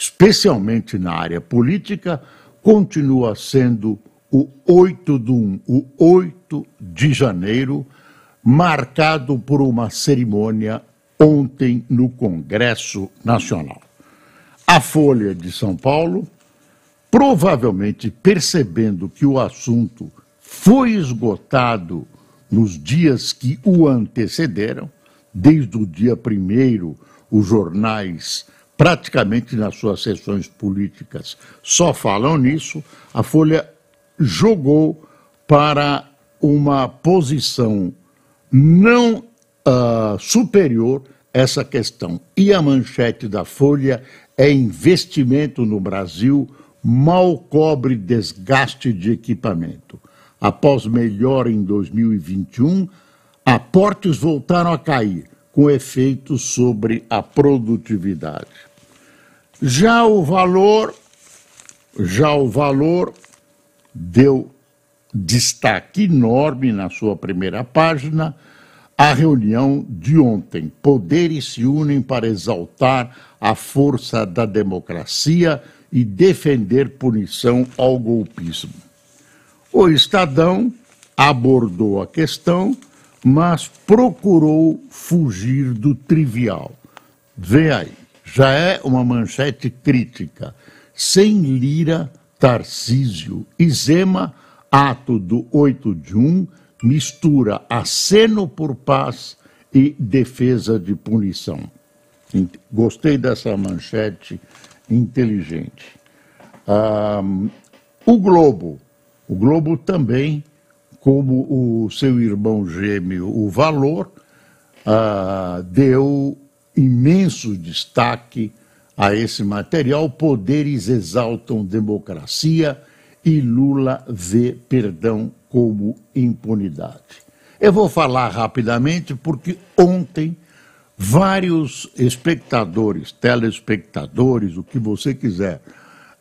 especialmente na área política, continua sendo o 8 do 1, o 8 de janeiro, marcado por uma cerimônia ontem no Congresso Nacional. A Folha de São Paulo provavelmente percebendo que o assunto foi esgotado nos dias que o antecederam, desde o dia primeiro, os jornais, praticamente nas suas sessões políticas, só falam nisso, a Folha jogou para uma posição não uh, superior essa questão. E a manchete da Folha é investimento no Brasil mal cobre desgaste de equipamento. Após melhor em 2021, aportes voltaram a cair, com efeitos sobre a produtividade. Já o valor, já o valor deu destaque enorme na sua primeira página a reunião de ontem. Poderes se unem para exaltar a força da democracia e defender punição ao golpismo. O Estadão abordou a questão, mas procurou fugir do trivial. Vê aí, já é uma manchete crítica. Sem Lira, Tarcísio e Zema, ato do 8 de 1, mistura aceno por paz e defesa de punição. Gostei dessa manchete inteligente. o Globo, o Globo também, como o seu irmão gêmeo, o Valor, uh, deu imenso destaque a esse material. Poderes exaltam democracia e Lula vê perdão como impunidade. Eu vou falar rapidamente porque ontem vários espectadores, telespectadores, o que você quiser,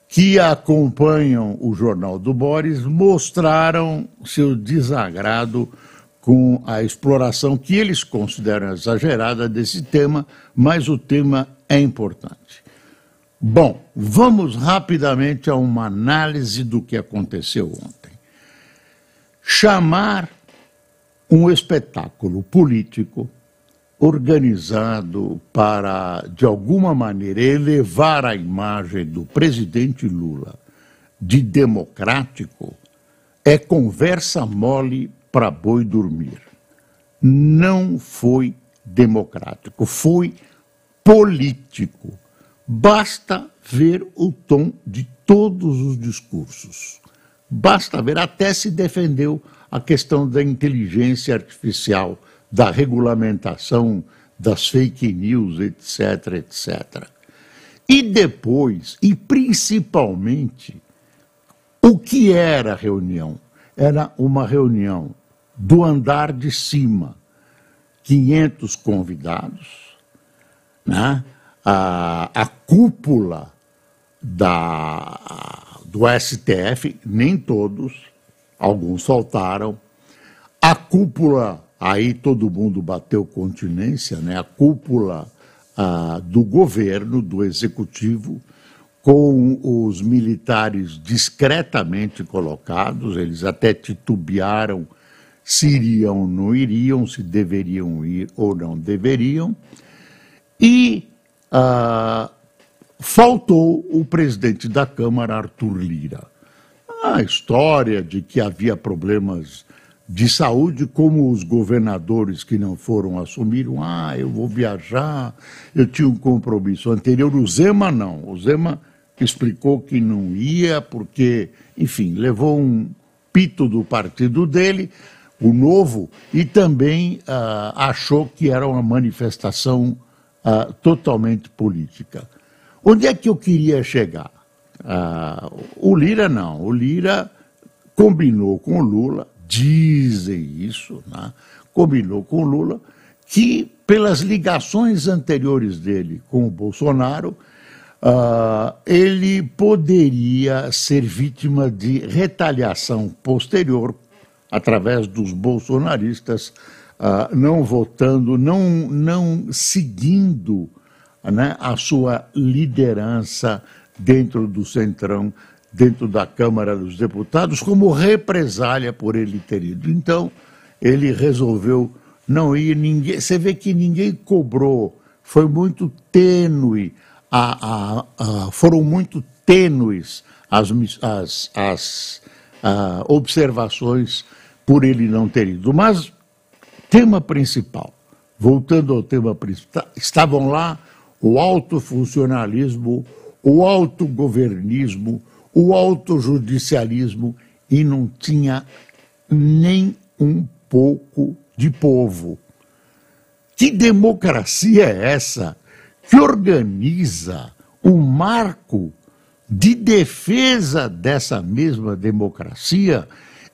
que acompanham o Jornal do Boris mostraram seu desagrado com a exploração que eles consideram exagerada desse tema, mas o tema é importante. Bom, vamos rapidamente a uma análise do que aconteceu ontem. Chamar um espetáculo político organizado para, de alguma maneira, elevar a imagem do presidente Lula de democrático, é conversa mole para boi dormir. Não foi democrático, foi político. Basta ver o tom de todos os discursos. Basta ver, até se defendeu a questão da inteligência artificial da regulamentação das fake news, etc, etc. E depois, e principalmente, o que era a reunião? Era uma reunião do andar de cima, 500 convidados, né? a, a cúpula da, do STF, nem todos, alguns faltaram, a cúpula Aí todo mundo bateu continência, né? a cúpula ah, do governo, do executivo, com os militares discretamente colocados, eles até titubearam se iriam ou não iriam, se deveriam ir ou não deveriam, e ah, faltou o presidente da Câmara, Arthur Lira. A história de que havia problemas de saúde, como os governadores que não foram assumiram, ah, eu vou viajar, eu tinha um compromisso anterior. O Zema não. O Zema explicou que não ia, porque, enfim, levou um pito do partido dele, o novo, e também ah, achou que era uma manifestação ah, totalmente política. Onde é que eu queria chegar? Ah, o Lira não. O Lira combinou com o Lula, dizem isso, né? combinou com o Lula, que pelas ligações anteriores dele com o Bolsonaro, uh, ele poderia ser vítima de retaliação posterior através dos bolsonaristas uh, não votando, não, não seguindo né, a sua liderança dentro do Centrão, dentro da Câmara dos Deputados, como represália por ele ter ido. Então, ele resolveu não ir, ninguém. Você vê que ninguém cobrou, foi muito tênue, a, a, a, foram muito tênues as, as, as observações por ele não ter ido. Mas, tema principal, voltando ao tema principal, estavam lá o alto funcionalismo o autogovernismo, o autojudicialismo e não tinha nem um pouco de povo. Que democracia é essa que organiza um marco de defesa dessa mesma democracia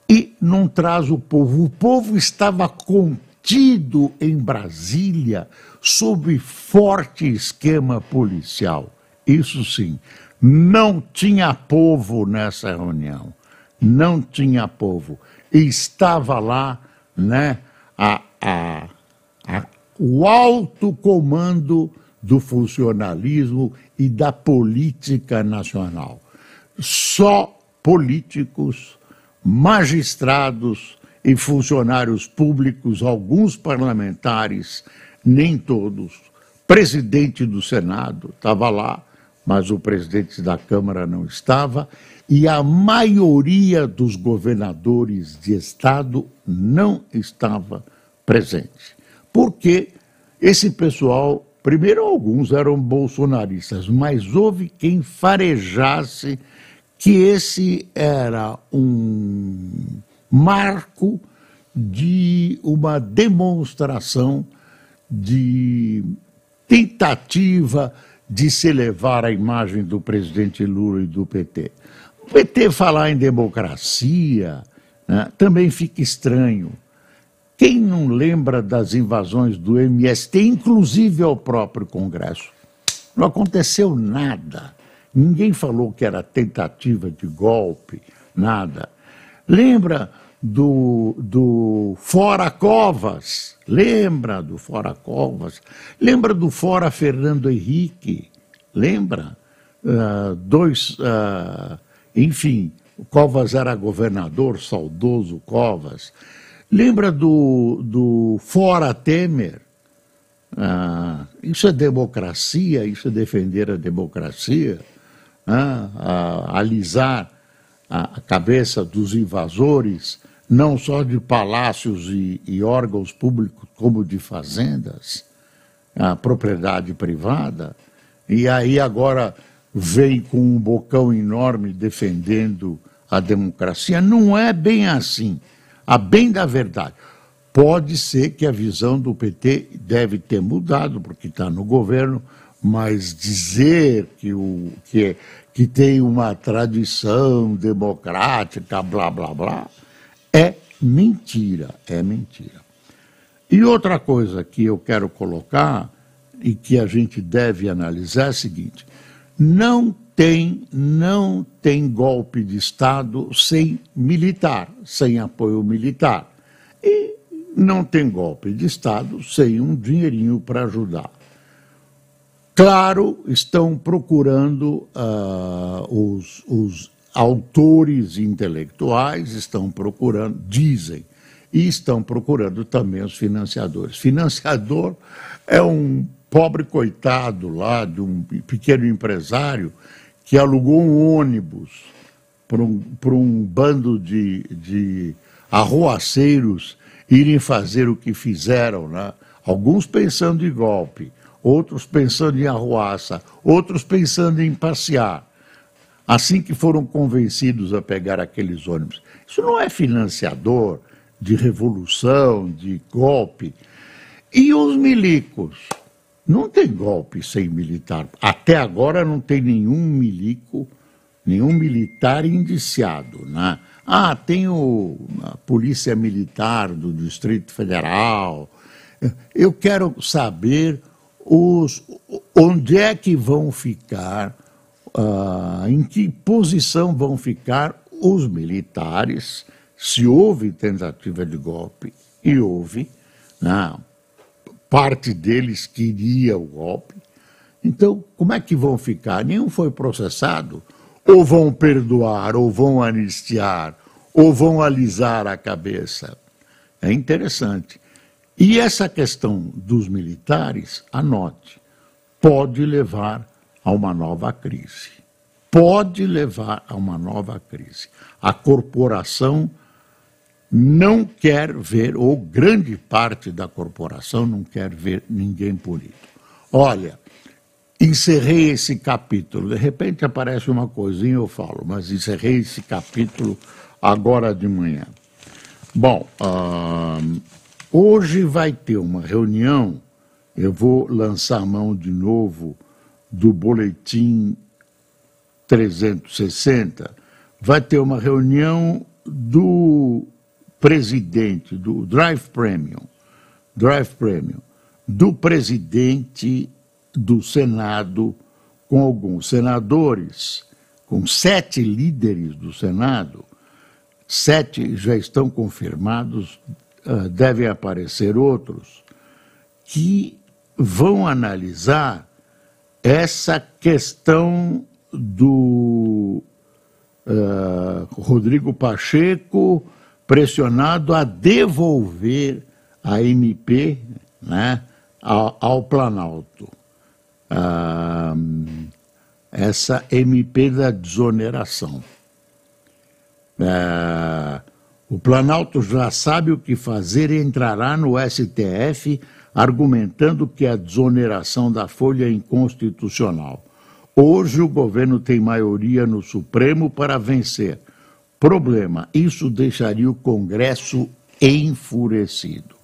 e não traz o povo? O povo estava contido em Brasília sob forte esquema policial. Isso sim, não tinha povo nessa reunião, não tinha povo. Estava lá né, a, a, a, o alto comando do funcionalismo e da política nacional. Só políticos, magistrados e funcionários públicos, alguns parlamentares, nem todos. Presidente do Senado estava lá, mas o presidente da Câmara não estava, e a maioria dos governadores de estado não estava presente. Porque esse pessoal, primeiro alguns eram bolsonaristas, mas houve quem farejasse que esse era um marco de uma demonstração de tentativa de se elevar a imagem do presidente Lula e do PT. O PT falar em democracia né, também fica estranho. Quem não lembra das invasões do MST, inclusive ao próprio Congresso? Não aconteceu nada. Ninguém falou que era tentativa de golpe, nada. Lembra do, do Fora Covas, lembra do Fora Covas, lembra do Fora Fernando Henrique, lembra? Uh, dois, uh, enfim, Covas era governador, saudoso Covas. Lembra do, do Fora Temer? Uh, isso é democracia, isso é defender a democracia, alisar a cabeça dos invasores, não só de palácios e, e órgãos públicos, como de fazendas, a propriedade privada, e aí agora vem com um bocão enorme defendendo a democracia. Não é bem assim. A bem da verdade. Pode ser que a visão do PT deve ter mudado, porque está no governo, mas dizer que, o, que, que tem uma tradição democrática, blá, blá, blá, é mentira, é mentira. E outra coisa que eu quero colocar e que a gente deve analisar é a seguinte: não tem, não tem golpe de Estado sem militar, sem apoio militar. E não tem golpe de Estado sem um dinheirinho para ajudar. Claro, estão procurando uh, os, os autores intelectuais estão procurando, dizem, e estão procurando também os financiadores. Financiador é um pobre coitado lá de um pequeno empresário que alugou um ônibus para um, um bando de, de arruaceiros irem fazer o que fizeram, né? alguns pensando em golpe, outros pensando em arruaça, outros pensando em passear assim que foram convencidos a pegar aqueles ônibus. Isso não é financiador de revolução, de golpe. E os milicos? Não tem golpe sem militar. Até agora não tem nenhum milico, nenhum militar indiciado. Né? Ah, tem o, a Polícia Militar do Distrito Federal. Eu quero saber os, onde é que vão ficar, uh, em que posição vão ficar os militares, se houve tentativa de golpe, e houve, né? parte deles queria o golpe. Então, como é que vão ficar? Nenhum foi processado ou vão perdoar, ou vão anistiar, ou vão alisar a cabeça. É interessante. E essa questão dos militares, anote, pode levar a uma nova crise. Pode levar a uma nova crise. A corporação não quer ver, ou grande parte da corporação não quer ver ninguém punido. Olha, encerrei esse capítulo. De repente aparece uma coisinha, eu falo, mas encerrei esse capítulo agora de manhã. Bom, uh, hoje vai ter uma reunião, eu vou lançar a mão de novo do boletim 360, vai ter uma reunião do presidente do Drive Premium, Drive Premium, do presidente do Senado com alguns senadores, com sete líderes do Senado, sete já estão confirmados, devem aparecer outros, que vão analisar essa questão do uh, Rodrigo Pacheco pressionado a devolver a MP né, ao, ao Planalto ah, essa MP da desoneração. Ah, o Planalto já sabe o que fazer e entrará no STF argumentando que a desoneração da Folha é inconstitucional. Hoje o governo tem maioria no Supremo para vencer. Problema: isso deixaria o Congresso enfurecido.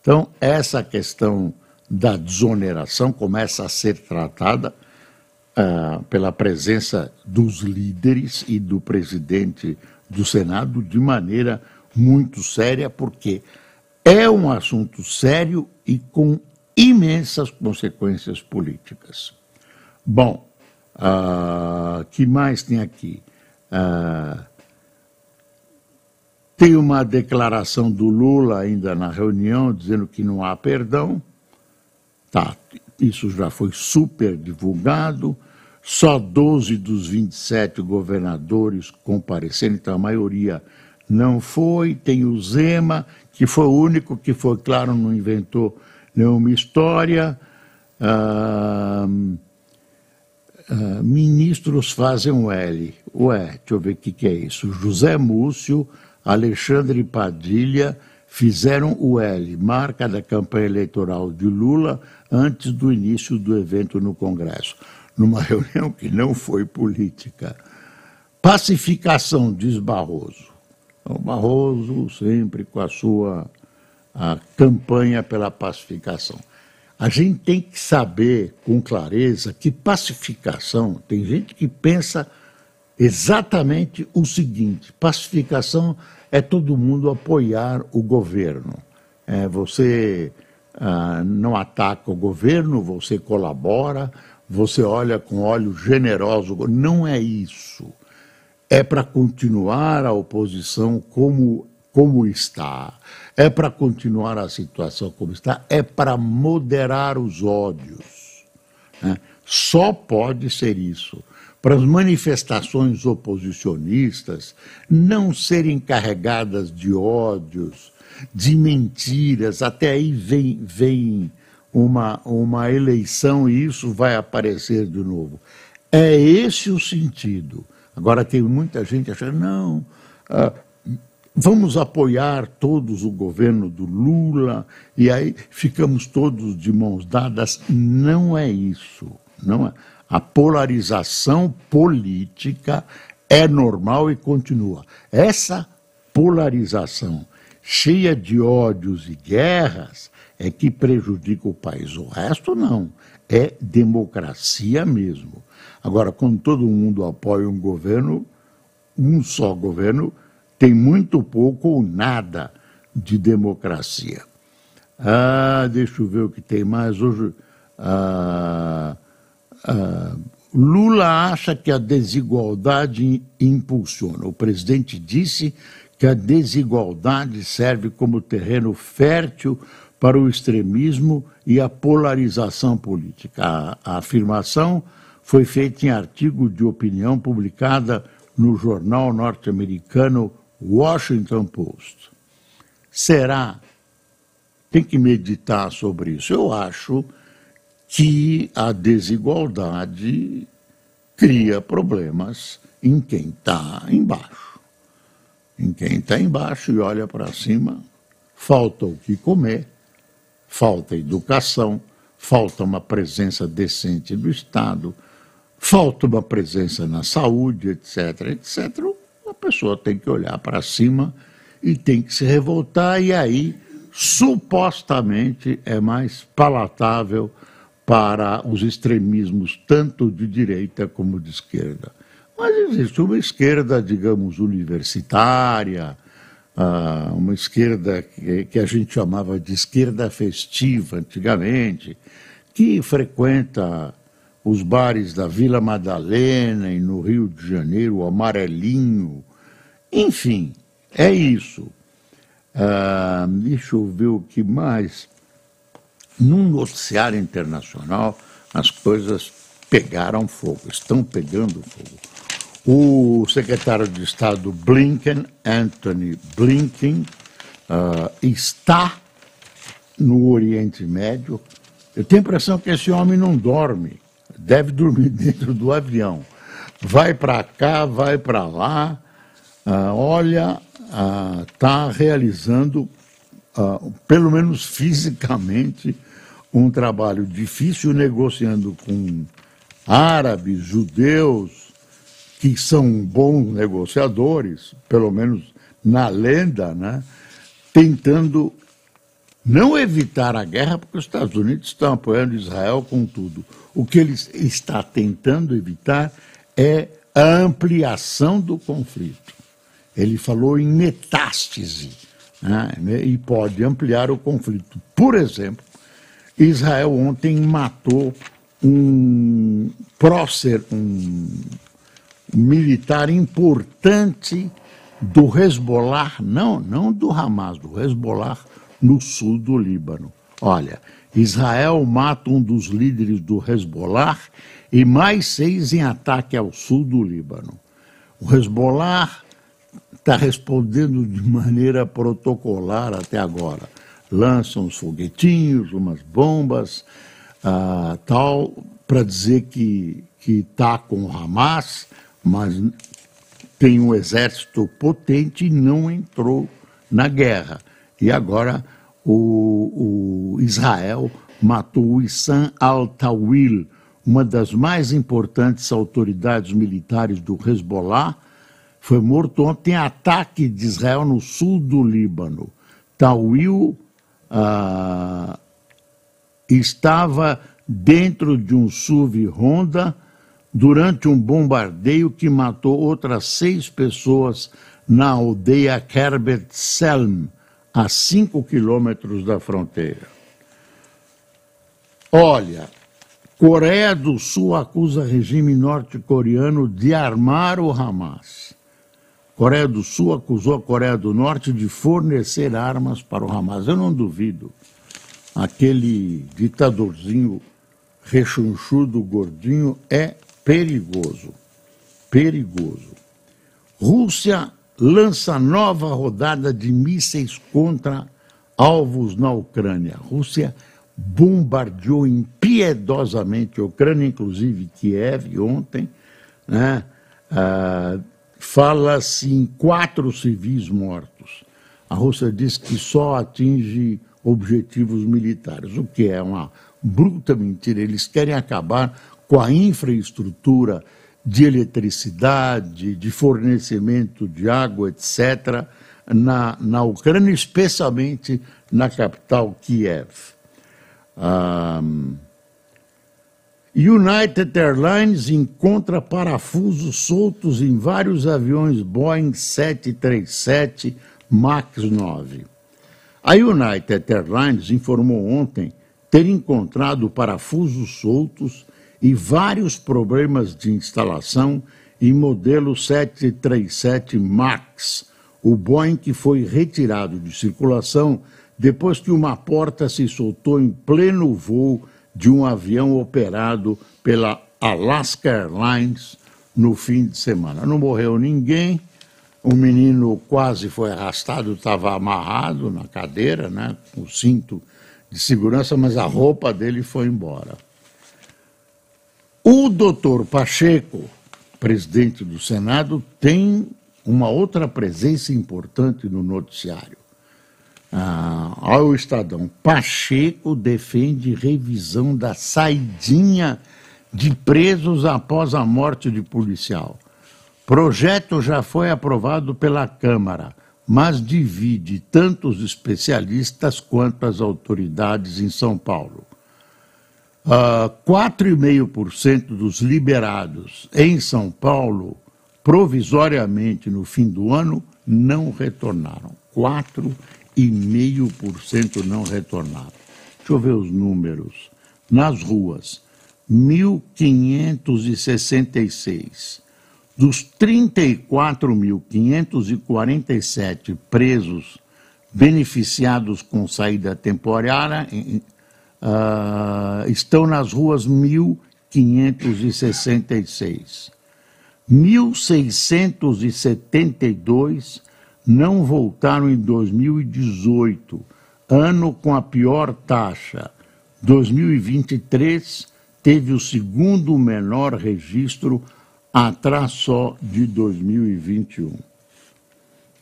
Então, essa questão da desoneração começa a ser tratada uh, pela presença dos líderes e do presidente do Senado de maneira muito séria, porque é um assunto sério e com imensas consequências políticas. Bom, uh, que mais tem aqui? Uh, tem uma declaração do Lula ainda na reunião dizendo que não há perdão. Tá, isso já foi super divulgado. Só 12 dos 27 governadores compareceram, então a maioria não foi. Tem o Zema, que foi o único que foi, claro, não inventou nenhuma história. Ah, ah, ministros fazem um L. Ué, deixa eu ver o que, que é isso. José Múcio, Alexandre Padilha fizeram o L, marca da campanha eleitoral de Lula, antes do início do evento no Congresso, numa reunião que não foi política. Pacificação, diz Barroso. O então, Barroso sempre com a sua a campanha pela pacificação. A gente tem que saber com clareza que pacificação, tem gente que pensa exatamente o seguinte: pacificação é todo mundo apoiar o governo. É, você ah, não ataca o governo, você colabora, você olha com olho generoso. Não é isso. É para continuar a oposição como, como está. É para continuar a situação como está. É para moderar os ódios. Né? Só pode ser isso para as manifestações oposicionistas não serem carregadas de ódios, de mentiras. Até aí vem, vem uma, uma eleição e isso vai aparecer de novo. É esse o sentido. Agora tem muita gente achando, não, ah, vamos apoiar todos o governo do Lula e aí ficamos todos de mãos dadas. Não é isso. Não é. A polarização política é normal e continua. Essa polarização cheia de ódios e guerras é que prejudica o país. O resto não. É democracia mesmo. Agora, quando todo mundo apoia um governo, um só governo, tem muito pouco ou nada de democracia. Ah, deixa eu ver o que tem mais hoje. Ah, ah, Lula acha que a desigualdade impulsiona. O presidente disse que a desigualdade serve como terreno fértil para o extremismo e a polarização política. A, a afirmação foi feita em artigo de opinião publicada no jornal norte-americano Washington Post. Será? Tem que meditar sobre isso. Eu acho que a desigualdade cria problemas em quem está embaixo. Em quem está embaixo e olha para cima, falta o que comer, falta educação, falta uma presença decente do Estado, falta uma presença na saúde, etc, etc. A pessoa tem que olhar para cima e tem que se revoltar, e aí supostamente é mais palatável para os extremismos, tanto de direita como de esquerda. Mas existe uma esquerda, digamos, universitária, ah, uma esquerda que a gente chamava de esquerda festiva antigamente, que frequenta os bares da Vila Madalena e no Rio de Janeiro, o Amarelinho. Enfim, é isso. Ah, deixa eu ver o que mais. Num noticiário internacional, as coisas pegaram fogo, estão pegando fogo. O secretário de Estado Blinken, Anthony Blinken, uh, está no Oriente Médio. Eu tenho a impressão que esse homem não dorme deve dormir dentro do avião. Vai para cá, vai para lá, ah, olha, está ah, realizando, ah, pelo menos fisicamente, um trabalho difícil, negociando com árabes, judeus, que são bons negociadores, pelo menos na lenda, né? tentando não evitar a guerra, porque os Estados Unidos estão apoiando Israel com tudo. O que ele está tentando evitar é a ampliação do conflito. Ele falou em metástase né? e pode ampliar o conflito. Por exemplo, Israel ontem matou um prócer, um militar importante do Hezbollah, não, não do Hamas, do Hezbollah no sul do Líbano. Olha, Israel mata um dos líderes do Hezbollah e mais seis em ataque ao sul do Líbano. O Hezbollah está respondendo de maneira protocolar até agora. Lançam os foguetinhos, umas bombas, ah, tal, para dizer que está com o Hamas, mas tem um exército potente e não entrou na guerra. E agora o, o Israel matou Issam al-Tawil, uma das mais importantes autoridades militares do Hezbollah, foi morto ontem em ataque de Israel no sul do Líbano. Tawil ah, estava dentro de um SUV Honda durante um bombardeio que matou outras seis pessoas na aldeia Kerbet Selm, a 5 quilômetros da fronteira. Olha, Coreia do Sul acusa regime norte-coreano de armar o Hamas. Coreia do Sul acusou a Coreia do Norte de fornecer armas para o Hamas. Eu não duvido. Aquele ditadorzinho rechonchudo, gordinho, é perigoso. Perigoso. Rússia lança nova rodada de mísseis contra alvos na Ucrânia. Rússia bombardeou impiedosamente a Ucrânia, inclusive Kiev, ontem. Né? Ah, Fala-se em quatro civis mortos. A Rússia diz que só atinge objetivos militares, o que é uma bruta mentira. Eles querem acabar com a infraestrutura de eletricidade, de fornecimento de água, etc., na, na Ucrânia, especialmente na capital Kiev. Um, United Airlines encontra parafusos soltos em vários aviões Boeing 737 MAX 9. A United Airlines informou ontem ter encontrado parafusos soltos e vários problemas de instalação em modelo 737 MAX, o Boeing que foi retirado de circulação depois que uma porta se soltou em pleno voo de um avião operado pela Alaska Airlines no fim de semana. Não morreu ninguém, o menino quase foi arrastado, estava amarrado na cadeira, né, com o cinto de segurança, mas a roupa dele foi embora. O doutor Pacheco, presidente do Senado, tem uma outra presença importante no noticiário. Ah, ao Estadão, Pacheco defende revisão da saidinha de presos após a morte de policial. Projeto já foi aprovado pela Câmara, mas divide tanto os especialistas quanto as autoridades em São Paulo. Uh, ah, 4,5% dos liberados em São Paulo, provisoriamente no fim do ano, não retornaram. 4,5% não retornaram. Deixa eu ver os números. Nas ruas, 1.566 dos 34.547 presos beneficiados com saída temporária, uh, estão nas ruas 1.566. 1.672 não voltaram em 2018, ano com a pior taxa. 2023 teve o segundo menor registro atrás só de 2021.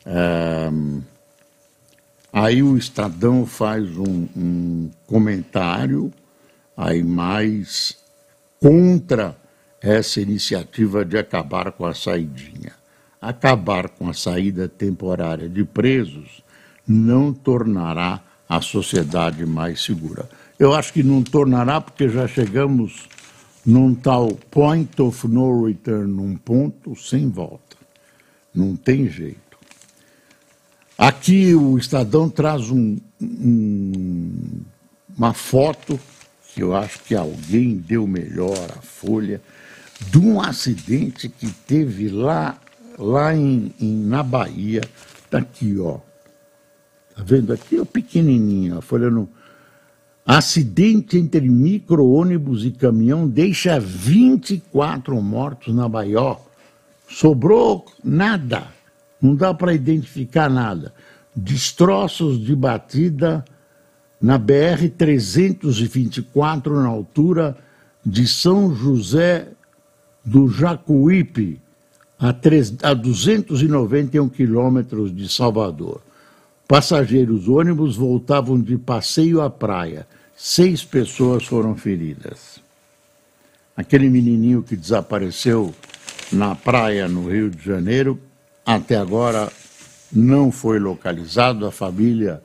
É, aí o Estadão faz um, um comentário aí mais contra essa iniciativa de acabar com a saidinha. Acabar com a saída temporária de presos não tornará a sociedade mais segura. Eu acho que não tornará porque já chegamos num tal point of no return, num ponto sem volta. Não tem jeito. Aqui o Estadão traz um, um, uma foto que eu acho que alguém deu melhor a Folha de um acidente que teve lá, lá em, em na Bahia. Está aqui, ó. Tá vendo aqui? É pequenininho. A Folha não Acidente entre micro-ônibus e caminhão deixa 24 mortos na Bahia. Sobrou nada, não dá para identificar nada. Destroços de batida na BR-324, na altura de São José do Jacuípe, a, 3, a 291 quilômetros de Salvador. Passageiros ônibus voltavam de passeio à praia seis pessoas foram feridas. Aquele menininho que desapareceu na praia no Rio de Janeiro, até agora não foi localizado. A família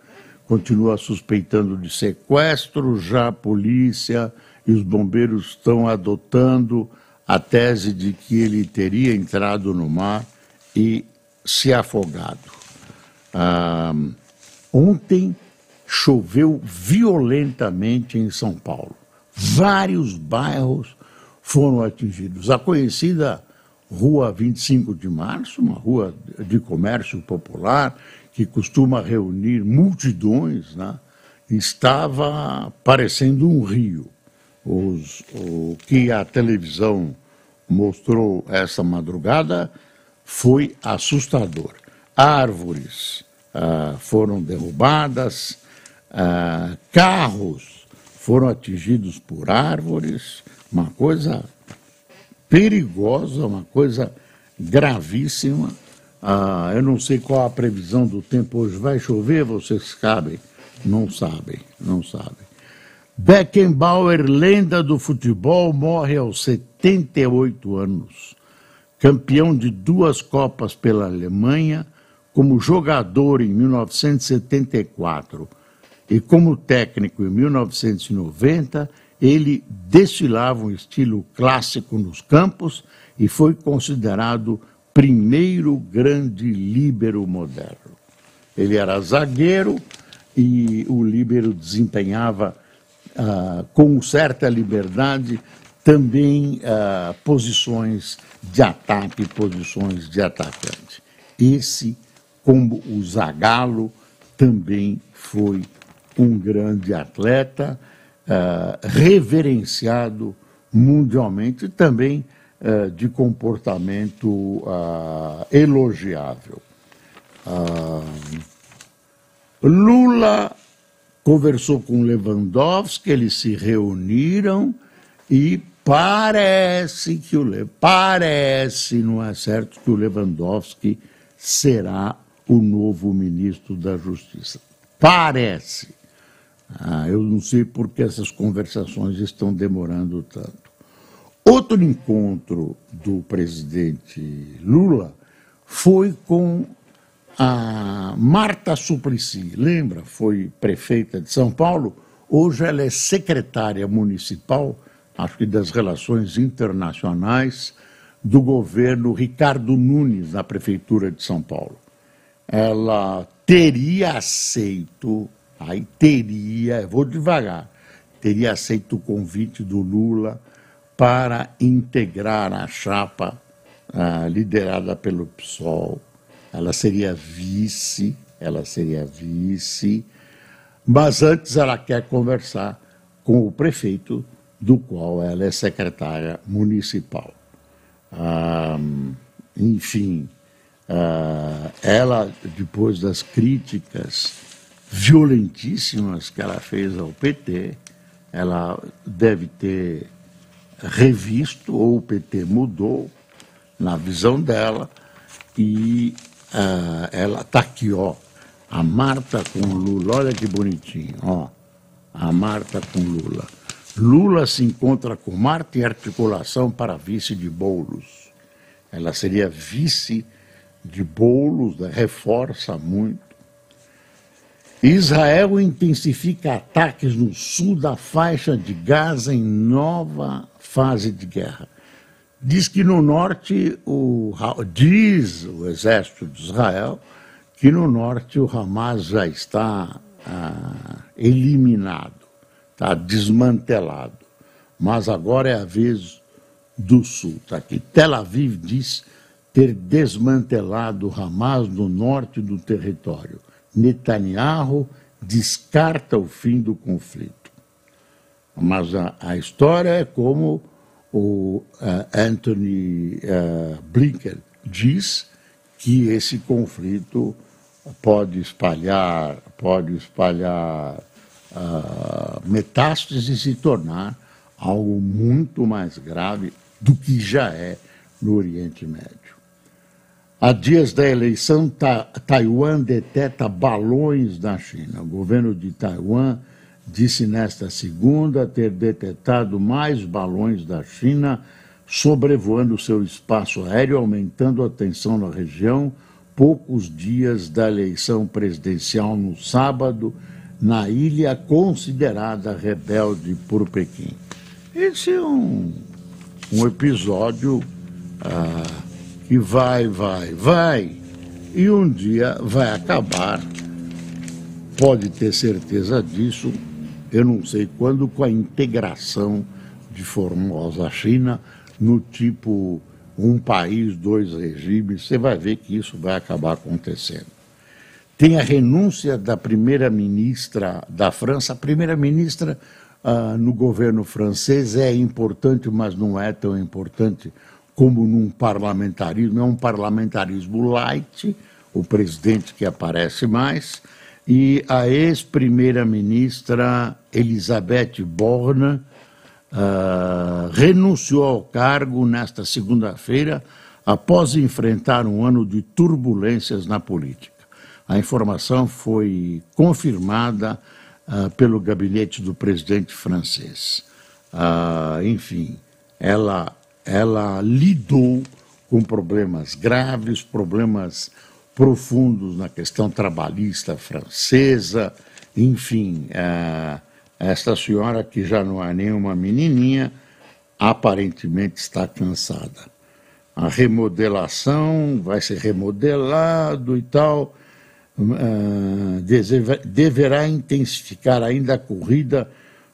continua suspeitando de sequestro, já a polícia e os bombeiros estão adotando a tese de que ele teria entrado no mar e se afogado. Ah, ontem, choveu violentamente em São Paulo. Vários bairros foram atingidos. A conhecida Rua 25 de Março, uma rua de comércio popular que costuma reunir multidões, né, estava parecendo um rio. Os, o que a televisão mostrou essa madrugada foi assustador. Árvores ah, foram derrubadas, ah, carros foram atingidos por árvores, uma coisa perigosa, uma coisa gravíssima. Ah, eu não sei qual a previsão do tempo hoje. Vai chover? Vocês sabem? Não sabem, não sabem. Beckenbauer, lenda do futebol, morre aos 78 anos. Campeão de duas Copas pela Alemanha, como jogador em 1974 e como técnico em 1990, ele destilava um estilo clássico nos campos e foi considerado primeiro grande líbero moderno. Ele era zagueiro e o líbero desempenhava ah, com certa liberdade também ah, posições de ataque, posições de atacante. Esse como o Zagallo também foi um grande atleta, uh, reverenciado mundialmente, também uh, de comportamento uh, elogiável. Lula conversou com Lewandowski, eles se reuniram e parece que o parece, não é certo, que o Lewandowski será o novo ministro da Justiça. Parece. Ah, eu não sei por que essas conversações estão demorando tanto. Outro encontro do presidente Lula foi com a Marta Suplicy. Lembra? Foi prefeita de São Paulo. Hoje ela é secretária municipal, acho que das relações internacionais, do governo Ricardo Nunes, na prefeitura de São Paulo ela teria aceito, aí teria, vou devagar, teria aceito o convite do Lula para integrar a chapa ah, liderada pelo PSOL. Ela seria vice, ela seria vice, mas antes ela quer conversar com o prefeito, do qual ela é secretária municipal. Ah, enfim, Uh, ela, depois das críticas violentíssimas que ela fez ao PT, ela deve ter revisto, ou o PT mudou na visão dela, e uh, ela está aqui, ó, a Marta com Lula, olha que bonitinho, ó, a Marta com Lula. Lula se encontra com Marta em articulação para vice de Boulos. Ela seria vice de bolos, né, reforça muito. Israel intensifica ataques no sul da faixa de Gaza em nova fase de guerra. Diz que no norte, o, diz o exército de Israel, que no norte o Hamas já está ah, eliminado, está desmantelado. Mas agora é a vez do sul. Tá aqui. Tel Aviv diz ter desmantelado Hamas no norte do território. Netanyahu descarta o fim do conflito. Mas a, a história é como o uh, Anthony uh, Blinken diz que esse conflito pode espalhar, pode espalhar uh, metástases e se tornar algo muito mais grave do que já é no Oriente Médio. Há dias da eleição, ta Taiwan deteta balões na China. O governo de Taiwan disse nesta segunda ter detectado mais balões da China sobrevoando seu espaço aéreo, aumentando a tensão na região, poucos dias da eleição presidencial no sábado, na ilha considerada rebelde por Pequim. Esse é um, um episódio. Ah, que vai, vai, vai, e um dia vai acabar. Pode ter certeza disso, eu não sei quando, com a integração de Formosa China no tipo um país, dois regimes, você vai ver que isso vai acabar acontecendo. Tem a renúncia da primeira-ministra da França. A primeira-ministra ah, no governo francês é importante, mas não é tão importante como num parlamentarismo, é um parlamentarismo light, o presidente que aparece mais, e a ex-primeira-ministra Elizabeth Borne uh, renunciou ao cargo nesta segunda-feira após enfrentar um ano de turbulências na política. A informação foi confirmada uh, pelo gabinete do presidente francês. Uh, enfim, ela ela lidou com problemas graves, problemas profundos na questão trabalhista francesa, enfim, uh, esta senhora, que já não é nenhuma menininha, aparentemente está cansada. A remodelação vai ser remodelado e tal, uh, deverá intensificar ainda a corrida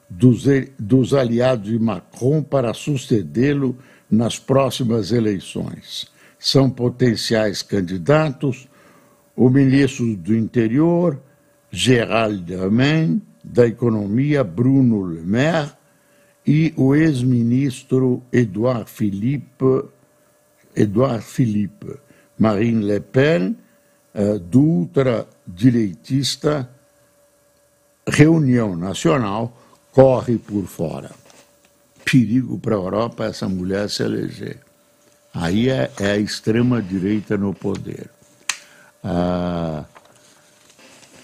dos, dos aliados de Macron para sucedê-lo nas próximas eleições. São potenciais candidatos o ministro do Interior, Gérald Darmanin, da Economia, Bruno Le Maire, e o ex-ministro Edouard Philippe, Edouard Philippe, Marine Le Pen, uh, do ultradireitista Reunião Nacional, corre por fora. Perigo para a Europa essa mulher se eleger. Aí é, é a extrema-direita no poder. Ah,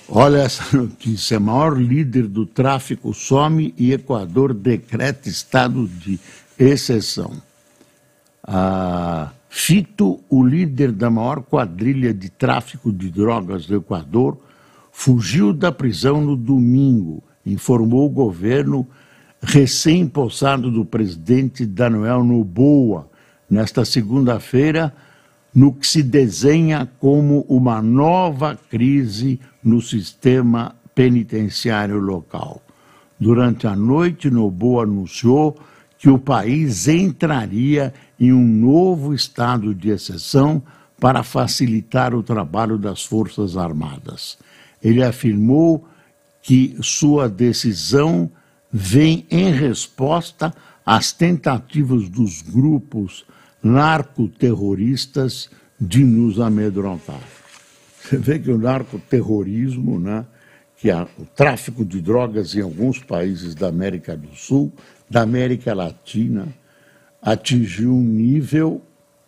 olha essa notícia: maior líder do tráfico some e Equador decreta estado de exceção. Ah, Fito, o líder da maior quadrilha de tráfico de drogas do Equador, fugiu da prisão no domingo, informou o governo recém-possado do presidente Daniel Noboa, nesta segunda-feira no que se desenha como uma nova crise no sistema penitenciário local. Durante a noite, Noboa anunciou que o país entraria em um novo estado de exceção para facilitar o trabalho das Forças Armadas. Ele afirmou que sua decisão vem em resposta às tentativas dos grupos narcoterroristas de nos amedrontar. Você vê que o narcoterrorismo, né, que é o tráfico de drogas em alguns países da América do Sul, da América Latina, atingiu um nível,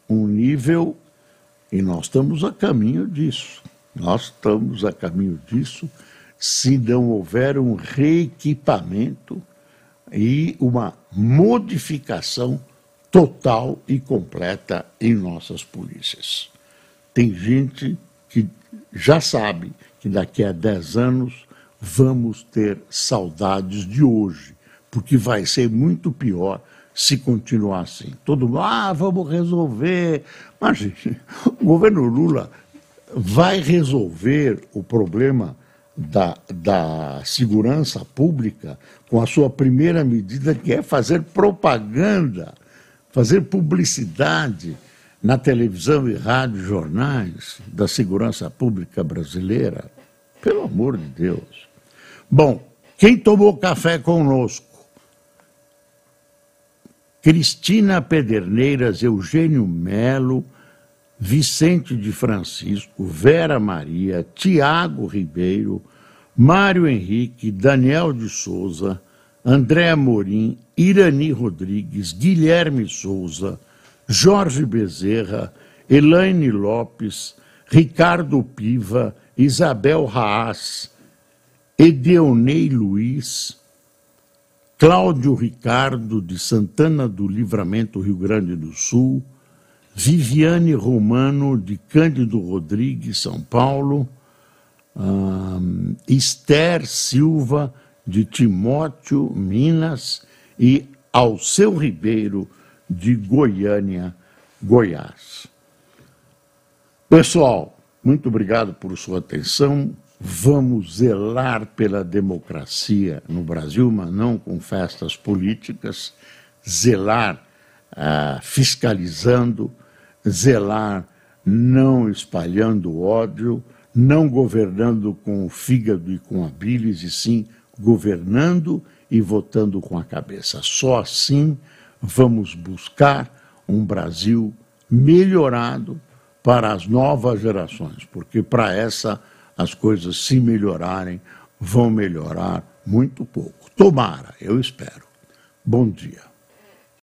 um nível, e nós estamos a caminho disso. Nós estamos a caminho disso se não houver um reequipamento e uma modificação total e completa em nossas polícias. Tem gente que já sabe que daqui a 10 anos vamos ter saudades de hoje, porque vai ser muito pior se continuar assim. Todo mundo, ah, vamos resolver. Mas, gente, o governo Lula vai resolver o problema da, da segurança pública com a sua primeira medida, que é fazer propaganda fazer publicidade na televisão e rádio, jornais da segurança pública brasileira. Pelo amor de Deus. Bom, quem tomou café conosco? Cristina Pederneiras, Eugênio Melo, Vicente de Francisco, Vera Maria, Tiago Ribeiro, Mário Henrique, Daniel de Souza, André Amorim, Irani Rodrigues, Guilherme Souza, Jorge Bezerra, Elaine Lopes, Ricardo Piva, Isabel Haas, Edeonei Luiz, Cláudio Ricardo de Santana do Livramento, Rio Grande do Sul, Viviane Romano de Cândido Rodrigues, São Paulo, Esther Silva de Timóteo, Minas, e Alceu Ribeiro, de Goiânia, Goiás. Pessoal, muito obrigado por sua atenção. Vamos zelar pela democracia no Brasil, mas não com festas políticas, zelar ah, fiscalizando, zelar não espalhando ódio, não governando com o fígado e com a bilis, e sim governando e votando com a cabeça. Só assim vamos buscar um Brasil melhorado para as novas gerações, porque para essa as coisas se melhorarem vão melhorar muito pouco. Tomara, eu espero. Bom dia.